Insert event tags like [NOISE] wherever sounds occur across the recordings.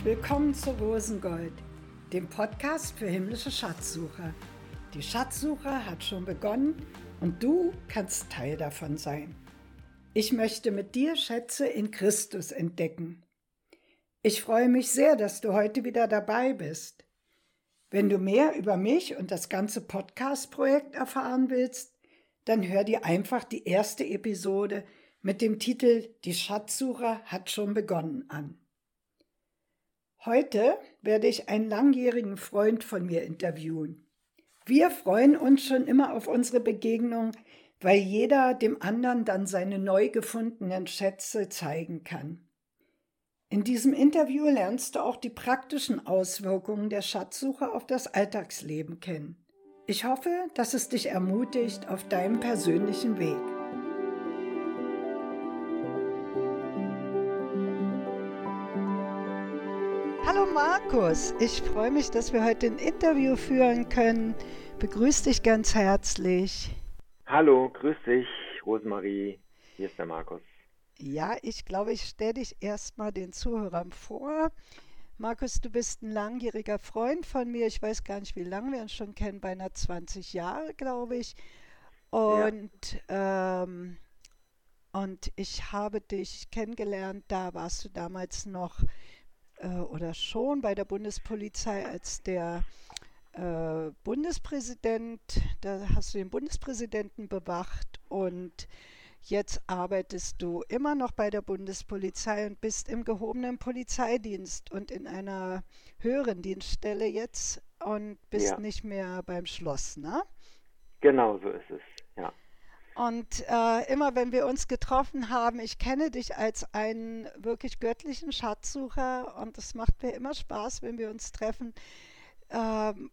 Herzlich willkommen zu Rosengold, dem Podcast für himmlische Schatzsucher. Die Schatzsuche hat schon begonnen und du kannst Teil davon sein. Ich möchte mit dir Schätze in Christus entdecken. Ich freue mich sehr, dass du heute wieder dabei bist. Wenn du mehr über mich und das ganze Podcast-Projekt erfahren willst, dann hör dir einfach die erste Episode mit dem Titel Die Schatzsucher hat schon begonnen an. Heute werde ich einen langjährigen Freund von mir interviewen. Wir freuen uns schon immer auf unsere Begegnung, weil jeder dem anderen dann seine neu gefundenen Schätze zeigen kann. In diesem Interview lernst du auch die praktischen Auswirkungen der Schatzsuche auf das Alltagsleben kennen. Ich hoffe, dass es dich ermutigt auf deinem persönlichen Weg. Markus, ich freue mich, dass wir heute ein Interview führen können. Begrüß dich ganz herzlich. Hallo, grüß dich, Rosemarie. Hier ist der Markus. Ja, ich glaube, ich stelle dich erstmal den Zuhörern vor. Markus, du bist ein langjähriger Freund von mir. Ich weiß gar nicht, wie lange wir uns schon kennen, beinahe 20 Jahre, glaube ich. Und, ja. ähm, und ich habe dich kennengelernt, da warst du damals noch oder schon bei der Bundespolizei als der äh, Bundespräsident, da hast du den Bundespräsidenten bewacht und Jetzt arbeitest du immer noch bei der Bundespolizei und bist im gehobenen Polizeidienst und in einer höheren Dienststelle jetzt und bist ja. nicht mehr beim Schloss, ne? Genau so ist es, ja. Und äh, immer wenn wir uns getroffen haben, ich kenne dich als einen wirklich göttlichen Schatzsucher und es macht mir immer Spaß, wenn wir uns treffen, ähm,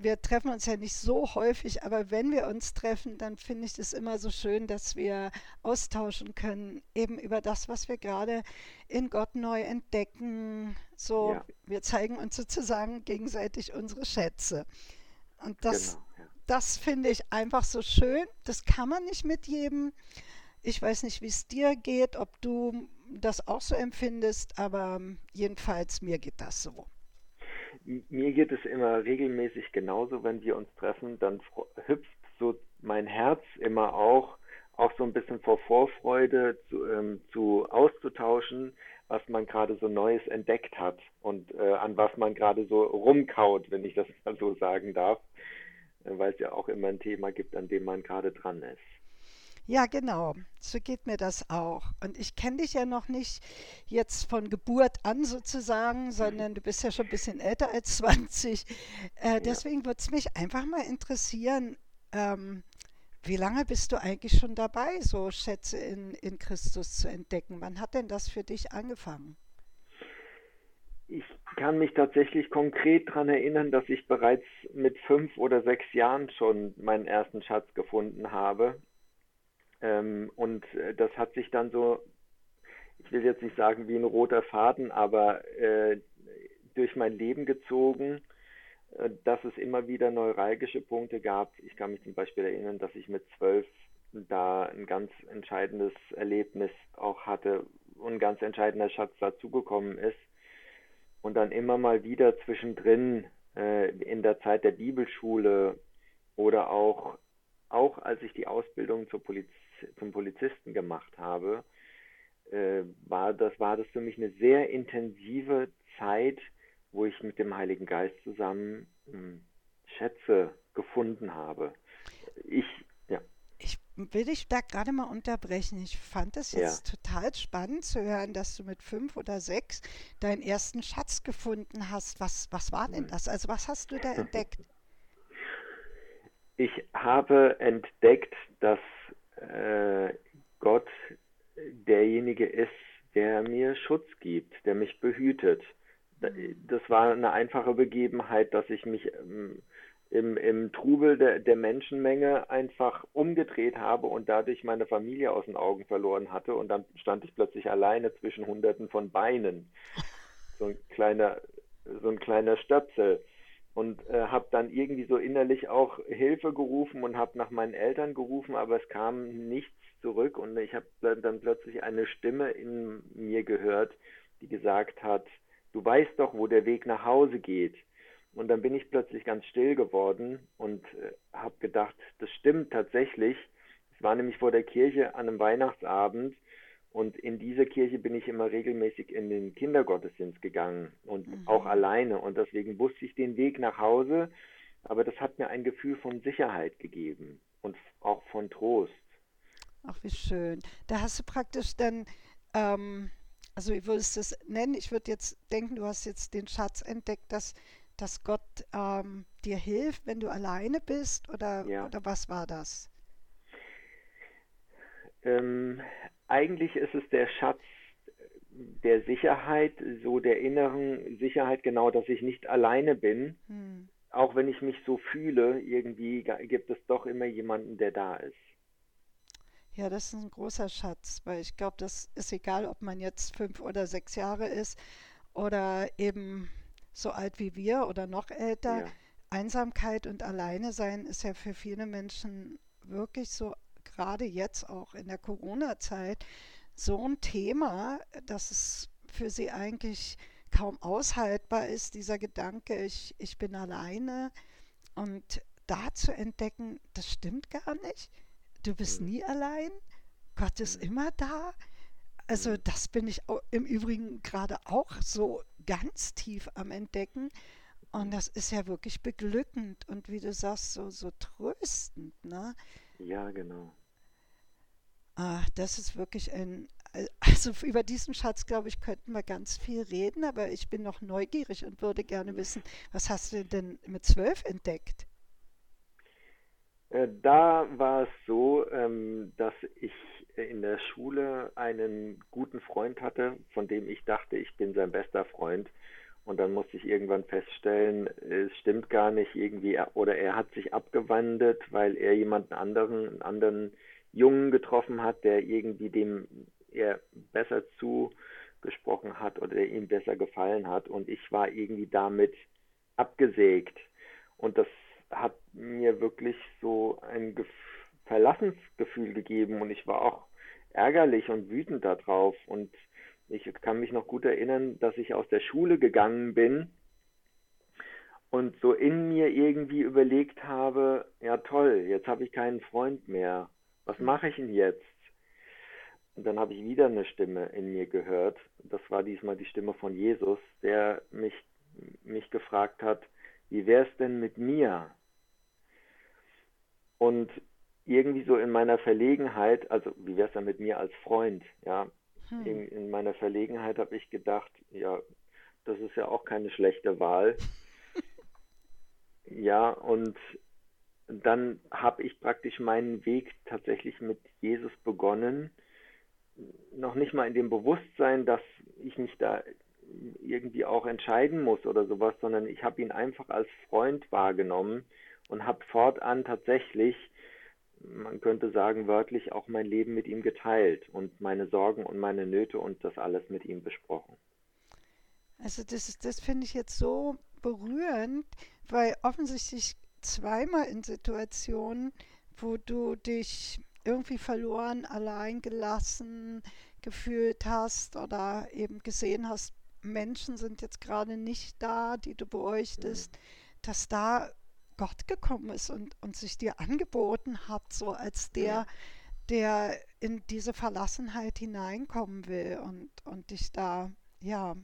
wir treffen uns ja nicht so häufig, aber wenn wir uns treffen, dann finde ich es immer so schön, dass wir austauschen können, eben über das, was wir gerade in Gott neu entdecken. So, ja. wir zeigen uns sozusagen gegenseitig unsere Schätze. Und das, genau. Das finde ich einfach so schön. Das kann man nicht mit jedem. Ich weiß nicht, wie es dir geht, ob du das auch so empfindest, aber jedenfalls mir geht das so mir geht es immer regelmäßig genauso, wenn wir uns treffen, dann hüpft so mein Herz immer auch, auch so ein bisschen vor Vorfreude zu, ähm, zu auszutauschen, was man gerade so Neues entdeckt hat und äh, an was man gerade so rumkaut, wenn ich das mal so sagen darf, weil es ja auch immer ein Thema gibt, an dem man gerade dran ist. Ja, genau. So geht mir das auch. Und ich kenne dich ja noch nicht jetzt von Geburt an sozusagen, sondern du bist ja schon ein bisschen älter als [LAUGHS] 20. Äh, deswegen ja. würde es mich einfach mal interessieren, ähm, wie lange bist du eigentlich schon dabei, so Schätze in, in Christus zu entdecken? Wann hat denn das für dich angefangen? Ich kann mich tatsächlich konkret daran erinnern, dass ich bereits mit fünf oder sechs Jahren schon meinen ersten Schatz gefunden habe. Ähm, und äh, das hat sich dann so, ich will jetzt nicht sagen wie ein roter Faden, aber äh, durch mein Leben gezogen, äh, dass es immer wieder neuralgische Punkte gab. Ich kann mich zum Beispiel erinnern, dass ich mit zwölf da ein ganz entscheidendes Erlebnis auch hatte und ein ganz entscheidender Schatz dazugekommen ist. Und dann immer mal wieder zwischendrin äh, in der Zeit der Bibelschule oder auch, auch als ich die Ausbildung zur Polizei zum Polizisten gemacht habe, äh, war das war das für mich eine sehr intensive Zeit, wo ich mit dem Heiligen Geist zusammen äh, Schätze gefunden habe. Ich Ich will dich da gerade mal unterbrechen. Ich fand es jetzt ja. total spannend zu hören, dass du mit fünf oder sechs deinen ersten Schatz gefunden hast. Was, was war denn das? Also was hast du da entdeckt? Ich habe entdeckt, dass äh, Gott derjenige ist, der mir Schutz gibt, der mich behütet. Das war eine einfache Begebenheit, dass ich mich ähm, im, im Trubel der, der Menschenmenge einfach umgedreht habe und dadurch meine Familie aus den Augen verloren hatte und dann stand ich plötzlich alleine zwischen Hunderten von Beinen. So ein kleiner, so ein kleiner Stöpsel und äh, habe dann irgendwie so innerlich auch Hilfe gerufen und habe nach meinen Eltern gerufen, aber es kam nichts zurück und ich habe dann plötzlich eine Stimme in mir gehört, die gesagt hat, du weißt doch, wo der Weg nach Hause geht. Und dann bin ich plötzlich ganz still geworden und äh, habe gedacht, das stimmt tatsächlich. Es war nämlich vor der Kirche an einem Weihnachtsabend und in dieser Kirche bin ich immer regelmäßig in den Kindergottesdienst gegangen und mhm. auch alleine. Und deswegen wusste ich den Weg nach Hause, aber das hat mir ein Gefühl von Sicherheit gegeben und auch von Trost. Ach, wie schön. Da hast du praktisch dann, ähm, also wie würdest du es nennen? Ich würde jetzt denken, du hast jetzt den Schatz entdeckt, dass dass Gott ähm, dir hilft, wenn du alleine bist? Oder, ja. oder was war das? Ähm, eigentlich ist es der Schatz der Sicherheit, so der inneren Sicherheit, genau, dass ich nicht alleine bin. Hm. Auch wenn ich mich so fühle, irgendwie gibt es doch immer jemanden, der da ist. Ja, das ist ein großer Schatz, weil ich glaube, das ist egal, ob man jetzt fünf oder sechs Jahre ist oder eben so alt wie wir oder noch älter. Ja. Einsamkeit und Alleine sein ist ja für viele Menschen wirklich so, gerade jetzt auch in der Corona-Zeit, so ein Thema, dass es für sie eigentlich kaum aushaltbar ist, dieser Gedanke, ich, ich bin alleine. Und da zu entdecken, das stimmt gar nicht. Du bist mhm. nie allein. Gott ist mhm. immer da. Also mhm. das bin ich im Übrigen gerade auch so ganz tief am Entdecken. Und das ist ja wirklich beglückend und wie du sagst, so, so tröstend. Ne? Ja, genau. Ah, das ist wirklich ein, [LAUGHS] also über diesen Schatz, glaube ich, könnten wir ganz viel reden, aber ich bin noch neugierig und würde gerne wissen, was hast du denn mit zwölf entdeckt? Äh, da war es so, ähm, dass ich in der Schule einen guten Freund hatte, von dem ich dachte, ich bin sein bester Freund. Und dann musste ich irgendwann feststellen, es stimmt gar nicht irgendwie, oder er hat sich abgewandelt, weil er jemanden anderen, einen anderen Jungen getroffen hat, der irgendwie dem er besser zugesprochen hat oder der ihm besser gefallen hat. Und ich war irgendwie damit abgesägt. Und das hat mir wirklich so ein Gefühl, Verlassensgefühl gegeben und ich war auch ärgerlich und wütend darauf und ich kann mich noch gut erinnern, dass ich aus der Schule gegangen bin und so in mir irgendwie überlegt habe, ja toll, jetzt habe ich keinen Freund mehr. Was mache ich denn jetzt? Und dann habe ich wieder eine Stimme in mir gehört. Das war diesmal die Stimme von Jesus, der mich, mich gefragt hat, wie wär's denn mit mir? Und irgendwie so in meiner Verlegenheit, also wie wäre es dann mit mir als Freund, ja, hm. in, in meiner Verlegenheit habe ich gedacht, ja, das ist ja auch keine schlechte Wahl. [LAUGHS] ja, und dann habe ich praktisch meinen Weg tatsächlich mit Jesus begonnen. Noch nicht mal in dem Bewusstsein, dass ich mich da irgendwie auch entscheiden muss oder sowas, sondern ich habe ihn einfach als Freund wahrgenommen und habe fortan tatsächlich man könnte sagen, wörtlich auch mein Leben mit ihm geteilt und meine Sorgen und meine Nöte und das alles mit ihm besprochen. Also das, das finde ich jetzt so berührend, weil offensichtlich zweimal in Situationen, wo du dich irgendwie verloren, allein gelassen gefühlt hast oder eben gesehen hast, Menschen sind jetzt gerade nicht da, die du bräuchtest, mhm. dass da Gott gekommen ist und, und sich dir angeboten hat, so als der, der in diese Verlassenheit hineinkommen will und, und dich da, ja,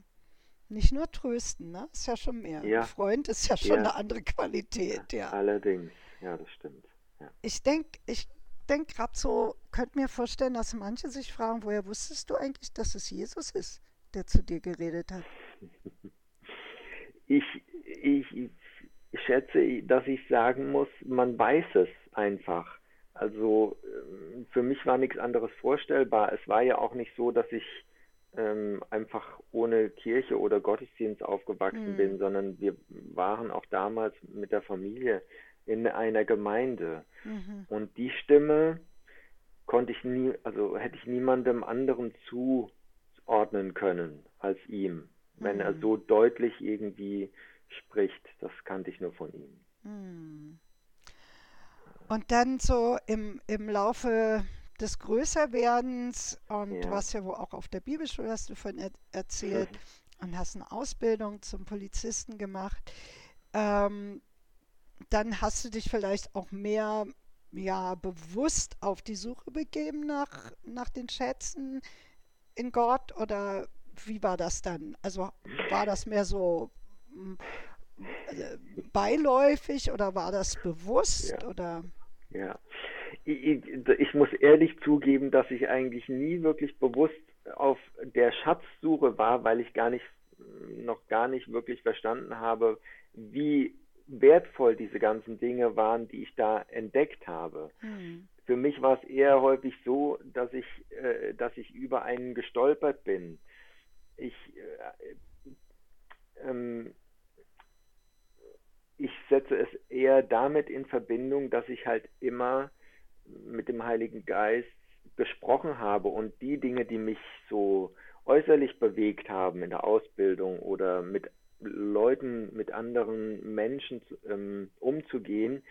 nicht nur trösten, ne? Ist ja schon mehr. Ja. Ein Freund ist ja schon ja. eine andere Qualität, ja. Allerdings, ja, das stimmt. Ja. Ich denke, ich denke gerade so, könnte mir vorstellen, dass manche sich fragen, woher wusstest du eigentlich, dass es Jesus ist, der zu dir geredet hat? [LAUGHS] Ich, ich schätze, dass ich sagen muss, man weiß es einfach. Also ähm, für mich war nichts anderes vorstellbar. Es war ja auch nicht so, dass ich ähm, einfach ohne Kirche oder Gottesdienst aufgewachsen mhm. bin, sondern wir waren auch damals mit der Familie in einer Gemeinde. Mhm. Und die Stimme konnte ich nie, also hätte ich niemandem anderen zuordnen können als ihm, wenn mhm. er so deutlich irgendwie spricht. Das kannte ich nur von ihm. Hm. Und dann so im, im Laufe des Größerwerdens und ja. was ja wo auch auf der Bibelschule hast du von er erzählt, und hast eine Ausbildung zum Polizisten gemacht, ähm, dann hast du dich vielleicht auch mehr ja, bewusst auf die Suche begeben nach, nach den Schätzen in Gott oder wie war das dann? Also war das mehr so beiläufig oder war das bewusst Ja. oder? Ja. Ich, ich, muss ehrlich zugeben, dass ich eigentlich nie wirklich bewusst auf der Schatzsuche war, weil ich gar nicht, noch gar nicht wirklich verstanden habe, wie wertvoll diese ganzen Dinge waren, die ich da entdeckt habe. Hm. Für mich war es eher häufig so, dass ich, äh, dass ich über einen gestolpert bin. Ich, äh, ähm, ich setze es eher damit in Verbindung, dass ich halt immer mit dem Heiligen Geist gesprochen habe und die Dinge, die mich so äußerlich bewegt haben in der Ausbildung oder mit Leuten, mit anderen Menschen ähm, umzugehen,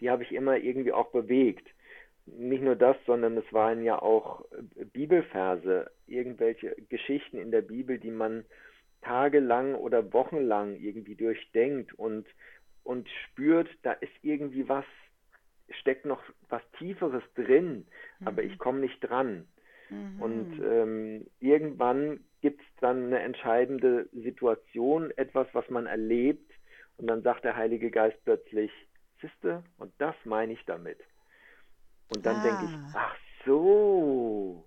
die habe ich immer irgendwie auch bewegt. Nicht nur das, sondern es waren ja auch Bibelverse, irgendwelche Geschichten in der Bibel, die man tagelang oder wochenlang irgendwie durchdenkt und, und spürt, da ist irgendwie was, steckt noch was Tieferes drin, aber ich komme nicht dran. Mhm. Und ähm, irgendwann gibt es dann eine entscheidende Situation, etwas, was man erlebt, und dann sagt der Heilige Geist plötzlich, Siste, und das meine ich damit. Und dann denke ich, Ah. ach so,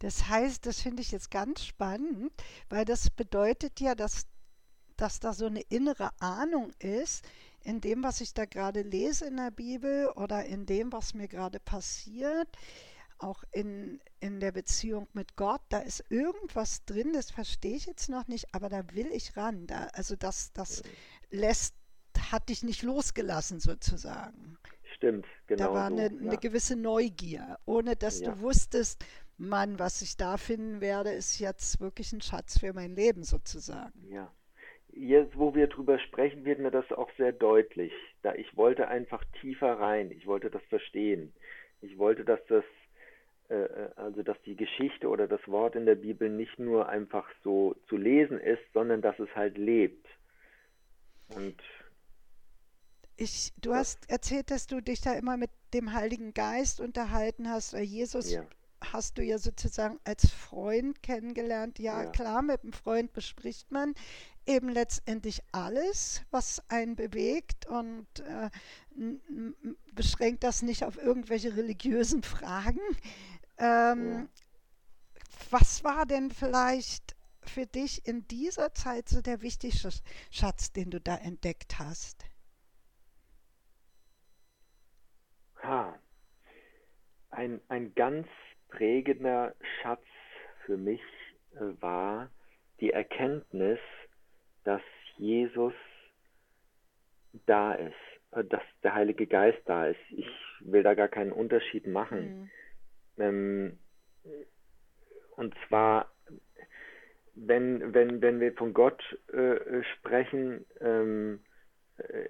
Das heißt, das finde ich jetzt ganz spannend, weil das bedeutet ja, dass, dass da so eine innere Ahnung ist, in dem, was ich da gerade lese in der Bibel oder in dem, was mir gerade passiert, auch in, in der Beziehung mit Gott, da ist irgendwas drin, das verstehe ich jetzt noch nicht, aber da will ich ran. Da, also das, das lässt, hat dich nicht losgelassen sozusagen. stimmt, Da genau war so. eine, eine Ja, gewisse Neugier, ohne dass ja, du wusstest, Mann, was ich da finden werde, ist jetzt wirklich ein Schatz für mein Leben sozusagen. ja. Jetzt, wo wir drüber sprechen, wird mir das auch sehr deutlich. Da ich wollte einfach tiefer rein. Ich wollte das verstehen. Ich wollte, dass das, äh, äh, also dass die Geschichte oder das Wort in der Bibel nicht nur einfach so zu lesen ist, sondern dass es halt lebt. Und Ich, du das, hast erzählt, dass du dich da immer mit dem Heiligen Geist unterhalten hast. Jesus ja, hast du ja sozusagen als Freund kennengelernt. Ja, ja, klar, mit einem Freund bespricht man eben letztendlich alles, was einen bewegt und äh, beschränkt das nicht auf irgendwelche religiösen Fragen. ja. Ähm, was war denn vielleicht für dich in dieser Zeit so der wichtigste Schatz, den du da entdeckt hast? Ha. Ein, ein ganz prägender Schatz für mich äh, war die Erkenntnis, dass Jesus da ist, äh, dass der Heilige Geist da ist. Ich will da gar keinen Unterschied machen. Hm. Ähm, und zwar, wenn, wenn, wenn wir von Gott äh, äh, sprechen, ähm, äh,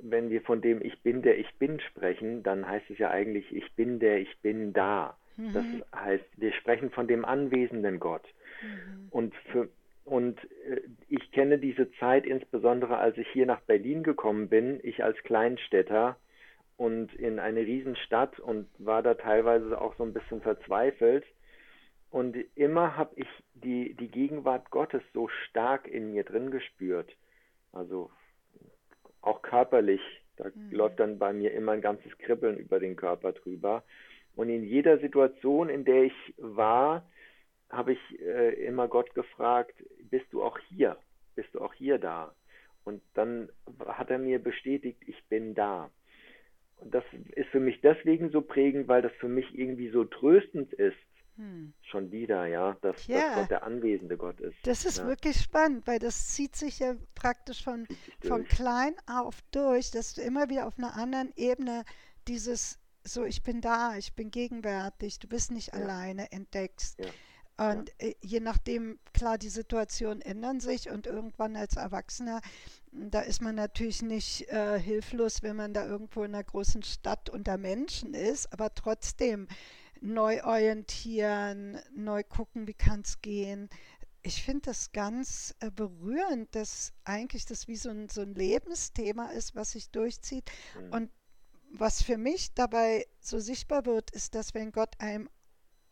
wenn wir von dem Ich bin, der ich bin sprechen, dann heißt es ja eigentlich, ich bin der ich bin da. Das Mhm. heißt, wir sprechen von dem anwesenden Gott. Mhm. Und für und äh, ich kenne diese Zeit insbesondere, als ich hier nach Berlin gekommen bin, ich als Kleinstädter und in eine Riesenstadt und war da teilweise auch so ein bisschen verzweifelt. Und immer habe ich die, die Gegenwart Gottes so stark in mir drin gespürt. Also auch körperlich. Da Mhm. läuft dann bei mir immer ein ganzes Kribbeln über den Körper drüber. Und in jeder Situation, in der ich war, habe ich äh, immer Gott gefragt, bist du auch hier? Bist du auch hier da? Und dann hat er mir bestätigt, ich bin da. Und das ist für mich deswegen so prägend, weil das für mich irgendwie so tröstend ist. Hm. Schon wieder, ja, dass, dass Tja, Gott der anwesende Gott ist. das ist Ja, wirklich spannend, weil das zieht sich ja praktisch von, von klein auf durch, dass du immer wieder auf einer anderen Ebene dieses so, ich bin da, ich bin gegenwärtig, du bist nicht Ja, alleine, entdeckst. Ja, ja, Und äh, je nachdem, klar, die Situationen ändern sich und irgendwann als Erwachsener, m, da ist man natürlich nicht äh, hilflos, wenn man da irgendwo in einer großen Stadt unter Menschen ist, aber trotzdem neu orientieren, neu gucken, wie kann es gehen. ich finde das ganz äh, berührend, dass eigentlich das wie so ein, so ein Lebensthema ist, was sich durchzieht. Mhm. Und was für mich dabei so sichtbar wird, ist, dass wenn Gott einem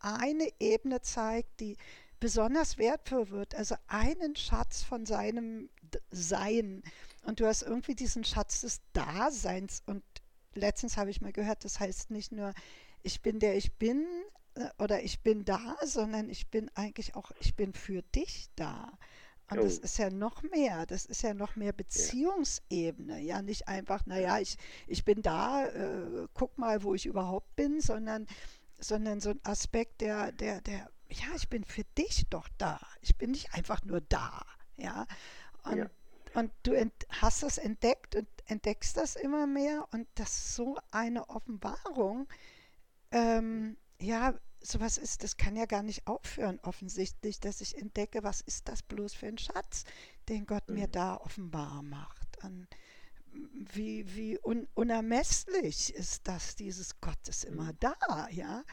eine Ebene zeigt, die besonders wertvoll wird, also einen Schatz von seinem Sein. Und du hast irgendwie diesen Schatz des Daseins. Und letztens habe ich mal gehört, das heißt nicht nur, ich bin der ich bin äh, oder ich bin da, sondern ich bin eigentlich auch, ich bin für dich da. Und oh. das ist ja noch mehr, das ist ja noch mehr Beziehungsebene. Ja, nicht einfach, naja, ich, ich bin da, äh, guck mal, wo ich überhaupt bin, sondern, sondern so ein Aspekt, der, der, der ja, ich bin für dich doch da. Ich bin nicht einfach nur da. Ja. Und, ja. und du hast das entdeckt und entdeckst das immer mehr und das ist so eine Offenbarung. Ähm, ja, sowas ist, das kann ja gar nicht aufhören, offensichtlich, dass ich entdecke, was ist das bloß für ein Schatz, den Gott mhm. mir da offenbar macht. Und wie, wie un, unermesslich ist das, dieses Gott ist immer mhm. da, ja.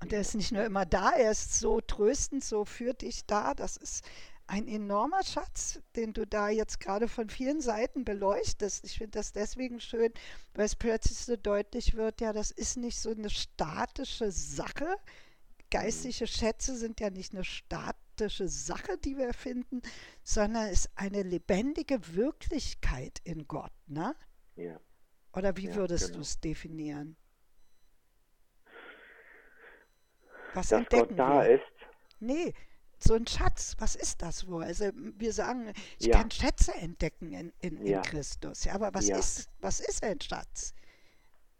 Und er ist nicht nur immer da, er ist so tröstend, so für dich da. Das ist ein enormer Schatz, den du da jetzt gerade von vielen Seiten beleuchtest. Ich finde das deswegen schön, weil es plötzlich so deutlich wird, ja, das ist nicht so eine statische Sache. Geistliche Schätze sind ja nicht eine statische Sache, die wir finden, sondern es ist eine lebendige Wirklichkeit in Gott, ne? Ja. Oder wie ja, würdest genau. du es definieren? Was dass entdecken Gott da wir? ist. Nee, so ein Schatz, was ist das wohl? Also wir sagen, ich ja. kann Schätze entdecken in, in, in ja. Christus. Ja, aber was. Ist, was ist ein Schatz?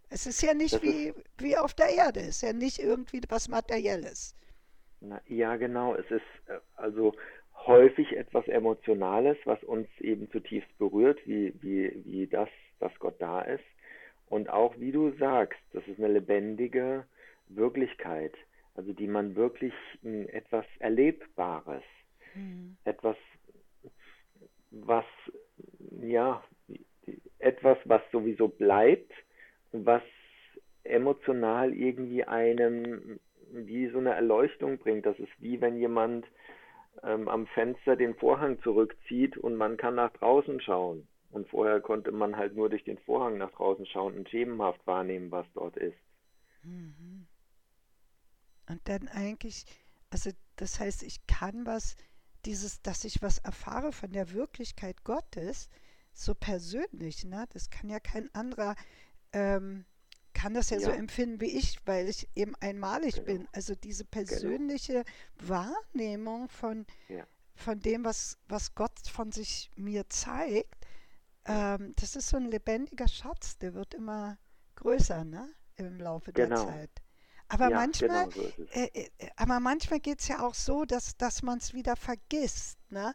Es ist ja nicht wie, ist, wie auf der Erde, es ist ja nicht irgendwie was Materielles. Na, ja, genau. Es ist äh, also häufig etwas Emotionales, was uns eben zutiefst berührt, wie, wie, wie das, dass Gott da ist. Und auch, wie du sagst, das ist eine lebendige Wirklichkeit also die man wirklich hm, etwas Erlebbares, mhm. etwas, was, ja, etwas, was sowieso bleibt, was emotional irgendwie einem wie so eine Erleuchtung bringt. Das ist wie wenn jemand ähm, am Fenster den Vorhang zurückzieht und man kann nach draußen schauen. Und vorher konnte man halt nur durch den Vorhang nach draußen schauen und schemenhaft wahrnehmen, was dort ist. Mhm. Und dann eigentlich, also das heißt, ich kann was, dieses, dass ich was erfahre von der Wirklichkeit Gottes, so persönlich, ne? Das kann ja kein anderer, ähm, kann das ja, ja, so empfinden wie ich, weil ich eben einmalig genau. bin. Also diese genau. persönliche genau. Wahrnehmung von, ja. von dem, was, was Gott von sich mir zeigt, ähm, das ist so ein lebendiger Schatz, der wird immer größer, ne? Im Laufe genau. der Zeit. Aber ja, manchmal, genau so äh, äh, aber manchmal geht es ja auch so, dass, dass man es wieder vergisst. Ne?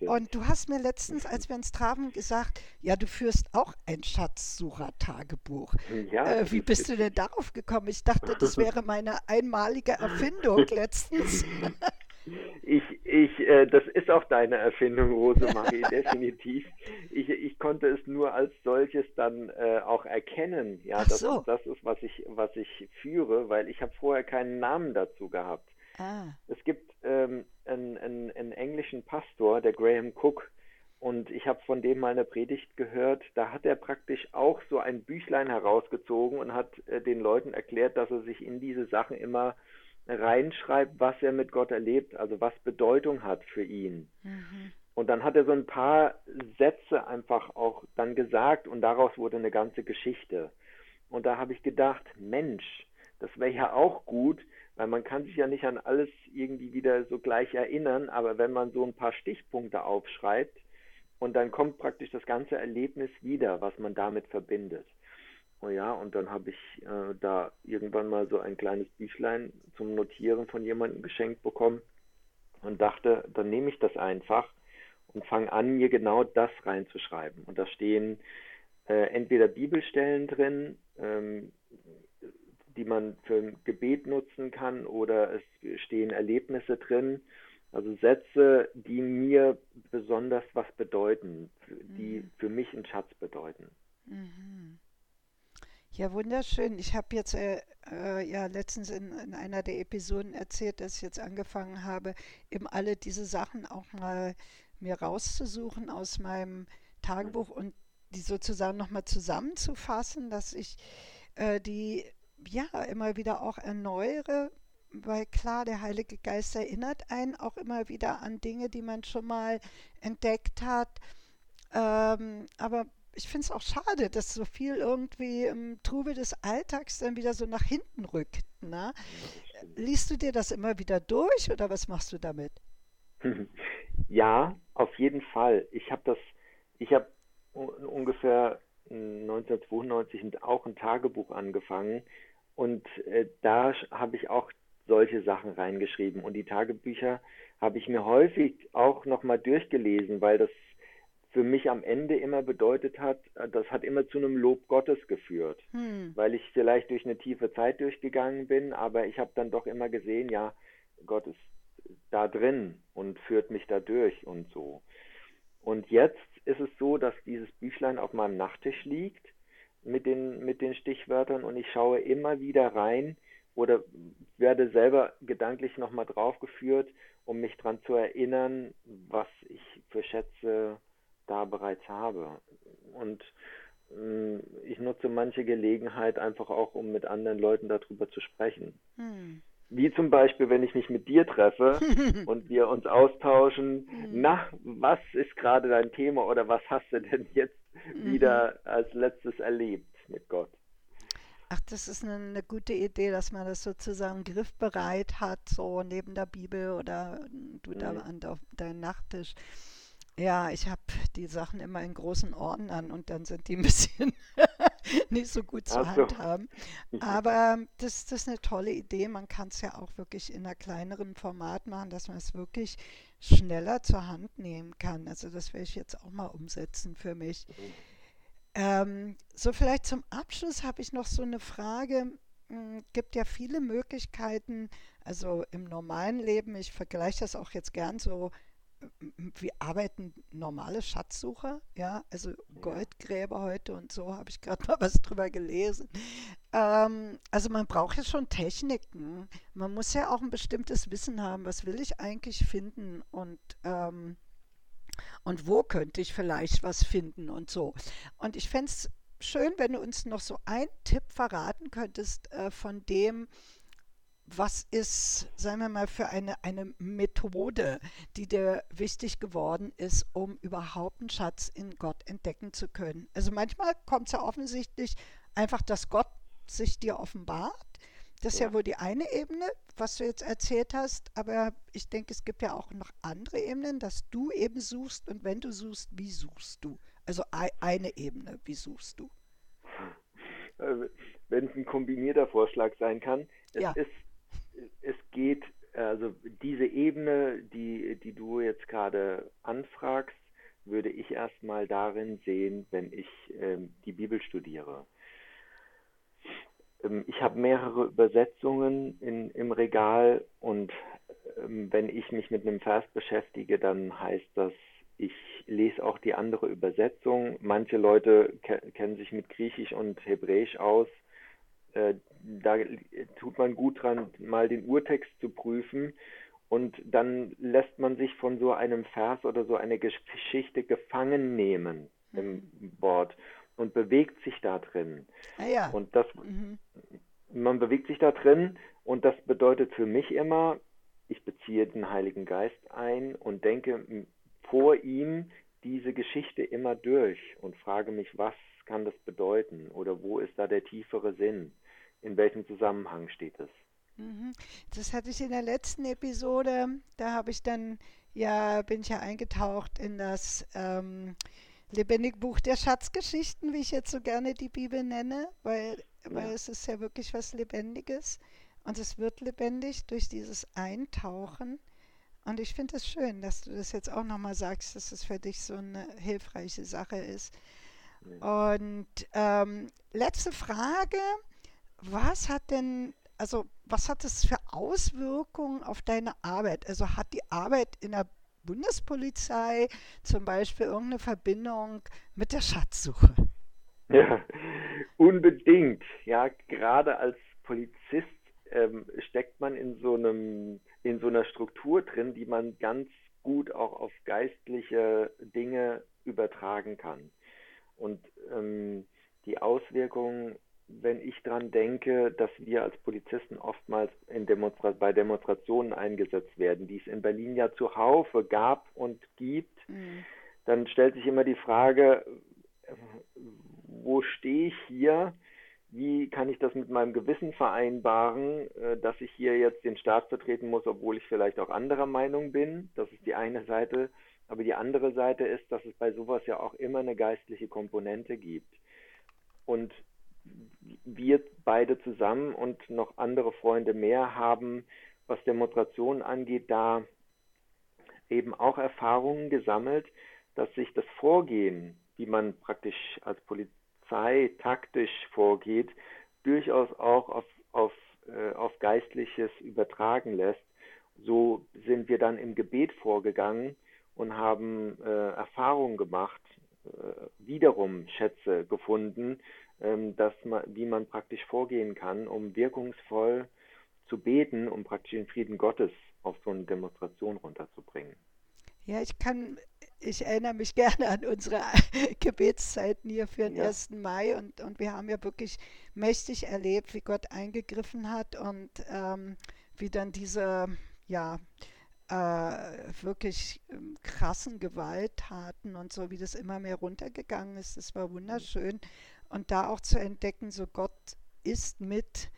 Und du hast mir letztens, als wir uns trafen, gesagt, ja, du führst auch ein Schatzsucher-Tagebuch. Ja, äh, wie bist du denn darauf gekommen? Ich dachte, das [LAUGHS] wäre meine einmalige Erfindung letztens. [LAUGHS] Ich, ich, äh, das ist auch deine Erfindung, Rosemarie, [LAUGHS] definitiv. Ich, ich konnte es nur als solches dann äh, auch erkennen, ja, dass so. das ist, was ich, was ich führe, weil ich habe vorher keinen Namen dazu gehabt. Ah. Es gibt ähm, einen, einen, einen englischen Pastor, der Graham Cook, und ich habe von dem mal eine Predigt gehört. Da hat er praktisch auch so ein Büchlein herausgezogen und hat äh, den Leuten erklärt, dass er sich in diese Sachen immer reinschreibt, was er mit Gott erlebt, also was Bedeutung hat für ihn. Mhm. Und dann hat er so ein paar Sätze einfach auch dann gesagt und daraus wurde eine ganze Geschichte. Und da habe ich gedacht, Mensch, das wäre ja auch gut, weil man kann sich ja nicht an alles irgendwie wieder so gleich erinnern, aber wenn man so ein paar Stichpunkte aufschreibt und dann kommt praktisch das ganze Erlebnis wieder, was man damit verbindet. Oh ja, und dann habe ich äh, da irgendwann mal so ein kleines Büchlein zum Notieren von jemandem geschenkt bekommen und dachte, dann nehme ich das einfach und fange an, mir genau das reinzuschreiben. Und da stehen äh, entweder Bibelstellen drin, ähm, die man für ein Gebet nutzen kann, oder es stehen Erlebnisse drin, also Sätze, die mir besonders was bedeuten, die mhm. für mich einen Schatz bedeuten. Mhm. Ja, wunderschön. Ich habe jetzt äh, äh, ja letztens in, in, einer der Episoden erzählt, dass ich jetzt angefangen habe, eben alle diese Sachen auch mal mir rauszusuchen aus meinem Tagebuch und die sozusagen nochmal zusammenzufassen, dass ich äh, die ja immer wieder auch erneuere, weil klar, der Heilige Geist erinnert einen auch immer wieder an Dinge, die man schon mal entdeckt hat. Ähm, aber ich finde es auch schade, dass so viel irgendwie im Trubel des Alltags dann wieder so nach hinten rückt. Ne? Liest du dir das immer wieder durch oder was machst du damit? [LAUGHS] Ja, auf jeden Fall. Ich habe das, ich habe ungefähr 1992 auch ein Tagebuch angefangen und äh, da habe ich auch solche Sachen reingeschrieben und die Tagebücher habe ich mir häufig auch nochmal durchgelesen, weil das für mich am Ende immer bedeutet hat, äh, das hat immer zu einem Lob Gottes geführt, hm. weil ich vielleicht durch eine tiefe Zeit durchgegangen bin, aber ich habe dann doch immer gesehen, ja, Gott ist da drin und führt mich da durch und so. Und jetzt ist es so, dass dieses Büchlein auf meinem Nachttisch liegt mit den, mit den Stichwörtern und ich schaue immer wieder rein oder werde selber gedanklich nochmal draufgeführt, um mich daran zu erinnern, was ich für Schätze da bereits habe. Und äh, ich nutze manche Gelegenheit einfach auch, um mit anderen Leuten darüber zu sprechen. Hm. Wie zum Beispiel, wenn ich mich mit dir treffe [LAUGHS] und wir uns austauschen, hm. na, was ist gerade dein Thema oder was hast du denn jetzt mhm. wieder als letztes erlebt mit Gott? Ach, das ist eine, eine, gute Idee, dass man das sozusagen griffbereit hat, so neben der Bibel oder du da mhm. an deinem Nachttisch. Ja, ich habe die Sachen immer in großen Ordnern und dann sind die ein bisschen [LAUGHS] nicht so gut zu handhaben. [LAUGHS] Aber das, das ist eine tolle Idee. Man kann es ja auch wirklich in einer kleineren Format machen, dass man es wirklich schneller zur Hand nehmen kann. Also das werde ich jetzt auch mal umsetzen für mich. Ähm, so vielleicht zum Abschluss habe ich noch so eine Frage. Es hm, gibt ja viele Möglichkeiten, also im normalen Leben, ich vergleiche das auch jetzt gern so wie arbeiten normale Schatzsucher, ja, also Goldgräber heute und so habe ich gerade [LAUGHS] mal was drüber gelesen. Ähm, also man braucht ja schon Techniken. Man muss ja auch ein bestimmtes Wissen haben, was will ich eigentlich finden und ähm, und wo könnte ich vielleicht was finden und so. Und ich fände es schön, wenn du uns noch so einen Tipp verraten könntest äh, von dem, was ist, sagen wir mal, für eine, eine Methode, die dir wichtig geworden ist, um überhaupt einen Schatz in Gott entdecken zu können? Also manchmal kommt es ja offensichtlich einfach, dass Gott sich dir offenbart. Das ist ja. ja wohl die eine Ebene, was du jetzt erzählt hast, aber ich denke, es gibt ja auch noch andere Ebenen, dass du eben suchst und wenn du suchst, wie suchst du? Also eine Ebene, wie suchst du? Äh, wenn es ein kombinierter Vorschlag sein kann, es ja. ist es geht, also diese Ebene, die, die du jetzt gerade anfragst, würde ich erstmal darin sehen, wenn ich ähm, die Bibel studiere. Ähm, ich habe mehrere Übersetzungen in, im Regal und ähm, wenn ich mich mit einem Vers beschäftige, dann heißt das, ich lese auch die andere Übersetzung. Manche Leute ke kennen sich mit Griechisch und Hebräisch aus. Äh, da tut man gut dran, mal den Urtext zu prüfen und dann lässt man sich von so einem Vers oder so einer Geschichte gefangen nehmen im Wort und bewegt sich da drin. Ah ja. Und das, mhm. man bewegt sich da drin und das bedeutet für mich immer, ich beziehe den Heiligen Geist ein und denke vor ihm diese Geschichte immer durch und frage mich, was kann das bedeuten oder wo ist da der tiefere Sinn? In welchem Zusammenhang steht es. Mhm. Das hatte ich in der letzten Episode, da habe ich dann, ja, bin ich ja eingetaucht in das ähm, lebendige Buch der Schatzgeschichten, wie ich jetzt so gerne die Bibel nenne, weil, ja. weil es ist ja wirklich was Lebendiges und es wird lebendig durch dieses Eintauchen. Und ich finde es schön, dass du das jetzt auch nochmal sagst, dass es für dich so eine hilfreiche Sache ist. Ja. Und ähm, letzte Frage was hat denn, also was hat es für Auswirkungen auf deine Arbeit? Also hat die Arbeit in der Bundespolizei zum Beispiel irgendeine Verbindung mit der Schatzsuche? Ja, [LAUGHS] Unbedingt, ja, gerade als Polizist ähm, steckt man in so einem, in so einer Struktur drin, die man ganz gut auch auf geistliche Dinge übertragen kann. Und ähm, die Auswirkungen, wenn ich daran denke, dass wir als Polizisten oftmals Demonstra bei Demonstrationen eingesetzt werden, die es in Berlin ja zuhaufe gab und gibt, mhm. dann stellt sich immer die Frage, wo stehe ich hier? Wie kann ich das mit meinem Gewissen vereinbaren, äh, dass ich hier jetzt den Staat vertreten muss, obwohl ich vielleicht auch anderer Meinung bin? Das ist die eine Seite. Aber die andere Seite ist, dass es bei sowas ja auch immer eine geistliche Komponente gibt. Und wir beide zusammen und noch andere Freunde mehr haben, was Demonstrationen angeht, da eben auch Erfahrungen gesammelt, dass sich das Vorgehen, wie man praktisch als Polizei taktisch vorgeht, durchaus auch auf, auf, äh, auf Geistliches übertragen lässt. So sind wir dann im Gebet vorgegangen und haben äh, Erfahrungen gemacht, äh, wiederum Schätze gefunden, ähm, dass man, wie man praktisch vorgehen kann, um wirkungsvoll zu beten, um praktisch den Frieden Gottes auf so eine Demonstration runterzubringen. Ja, ich kann, ich erinnere mich [LAUGHS] gerne an unsere [LAUGHS] Gebetszeiten hier für den ja. 1. Mai und, und wir haben ja wirklich mächtig erlebt, wie Gott eingegriffen hat und ähm, wie dann diese, ja, äh, wirklich ähm, krassen Gewalttaten und so, wie das immer mehr runtergegangen ist. Das war wunderschön. Und da auch zu entdecken, so Gott ist mit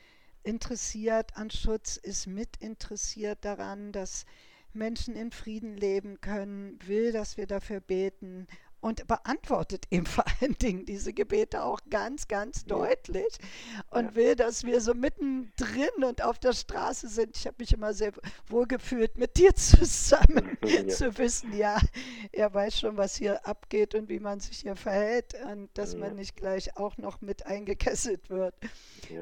interessiert an Schutz, ist mit interessiert daran, dass Menschen in Frieden leben können, will, dass wir dafür beten und beantwortet ihm [LAUGHS] vor allen Dingen diese Gebete auch ganz, ganz deutlich und ja. will, dass wir so mittendrin und auf der Straße sind. Ich habe mich immer sehr wohl gefühlt, mit dir [LAUGHS] zusammen [LAUGHS] ja. zu wissen, ja, er weiß schon, was hier abgeht und wie man sich hier verhält und dass ja. man nicht gleich auch noch mit eingekesselt wird.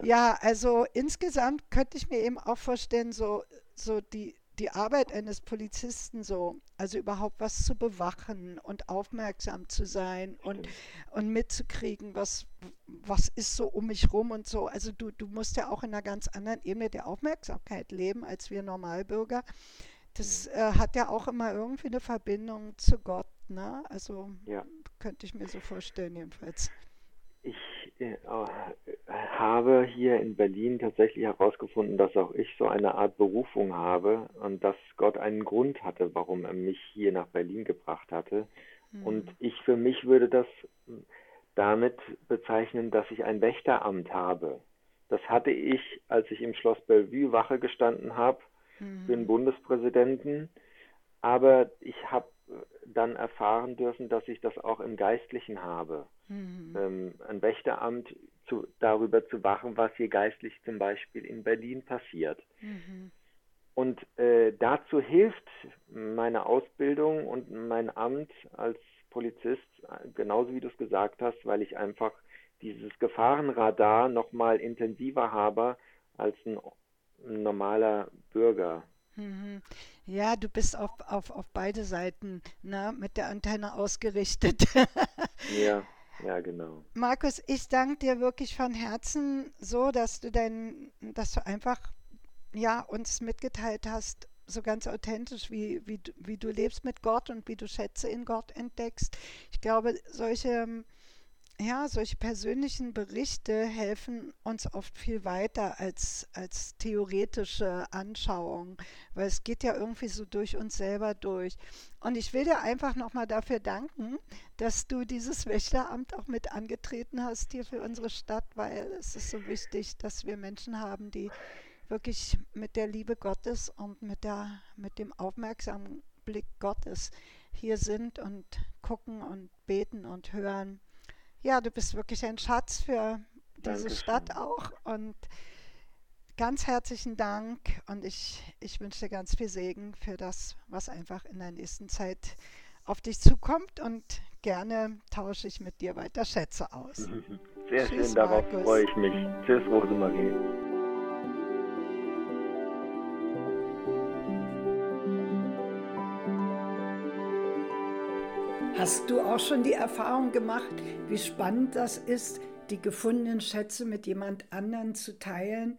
Ja, also insgesamt könnte ich mir eben auch vorstellen, so, so die die Arbeit eines Polizisten so, also überhaupt was zu bewachen und aufmerksam zu sein und, und mitzukriegen, was, was ist so um mich rum und so. Also du, du musst ja auch in einer ganz anderen Ebene der Aufmerksamkeit leben als wir Normalbürger. Das äh, hat ja auch immer irgendwie eine Verbindung zu Gott, ne? Also ja. könnte ich mir so vorstellen jedenfalls. Ich äh, habe hier in Berlin tatsächlich herausgefunden, dass auch ich so eine Art Berufung habe und dass Gott einen Grund hatte, warum er mich hier nach Berlin gebracht hatte. Mhm. Und ich für mich würde das damit bezeichnen, dass ich ein Wächteramt habe. Das hatte ich, als ich im Schloss Bellevue Wache gestanden habe mhm. für den Bundespräsidenten. Aber ich habe dann erfahren dürfen, dass ich das auch im Geistlichen habe. Mhm. Ähm, ein Wächteramt zu, darüber zu wachen, was hier geistlich zum Beispiel in Berlin passiert. Mhm. Und äh, dazu hilft meine Ausbildung und mein Amt als Polizist, genauso wie du es gesagt hast, weil ich einfach dieses Gefahrenradar noch mal intensiver habe als ein, ein normaler Bürger. Mhm. Ja, du bist auf, auf, auf beide Seiten ne, mit der Antenne ausgerichtet. ja, [LAUGHS] ja, genau. Markus, ich danke dir wirklich von Herzen so, dass du dein, dass du einfach ja, uns mitgeteilt hast, so ganz authentisch, wie, wie, wie du lebst mit Gott und wie du Schätze in Gott entdeckst. Ich glaube, solche ja, solche persönlichen Berichte helfen uns oft viel weiter als, als theoretische Anschauungen, weil es geht ja irgendwie so durch uns selber durch. Und ich will dir einfach nochmal dafür danken, dass du dieses Wächteramt auch mit angetreten hast hier für unsere Stadt, weil es ist so wichtig, dass wir Menschen haben, die wirklich mit der Liebe Gottes und mit, der, mit dem aufmerksamen Blick Gottes hier sind und gucken und beten und hören ja, du bist wirklich ein Schatz für diese Dankeschön. Stadt auch und ganz herzlichen Dank und ich, ich wünsche dir ganz viel Segen für das, was einfach in der nächsten Zeit auf dich zukommt und gerne tausche ich mit dir weiter Schätze aus. [LAUGHS] Sehr Tschüss, schön, darauf Markus. freue ich mich. Tschüss, Rosemarie. Hast du auch schon die Erfahrung gemacht, wie spannend das ist, die gefundenen Schätze mit jemand anderen zu teilen,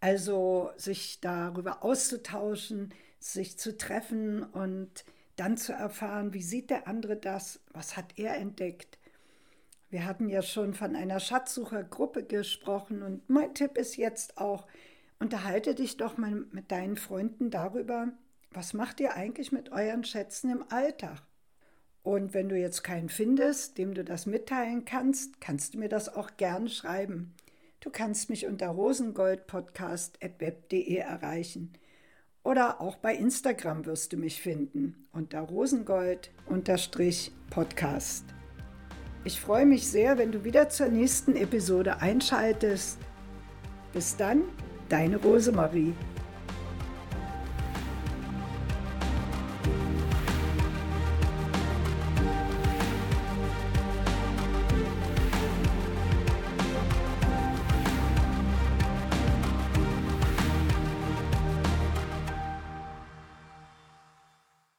also sich darüber auszutauschen, sich zu treffen und dann zu erfahren, wie sieht der andere das, was hat er entdeckt. Wir hatten ja schon von einer Schatzsuchergruppe gesprochen und mein Tipp ist jetzt auch, unterhalte dich doch mal mit deinen Freunden darüber, was macht ihr eigentlich mit euren Schätzen im Alltag? Und wenn du jetzt keinen findest, dem du das mitteilen kannst, kannst du mir das auch gerne schreiben. Du kannst mich unter rosengoldpodcast.web.de erreichen. Oder auch bei Instagram wirst du mich finden unter rosengold-podcast. Ich freue mich sehr, wenn du wieder zur nächsten Episode einschaltest. Bis dann, deine Rosemarie.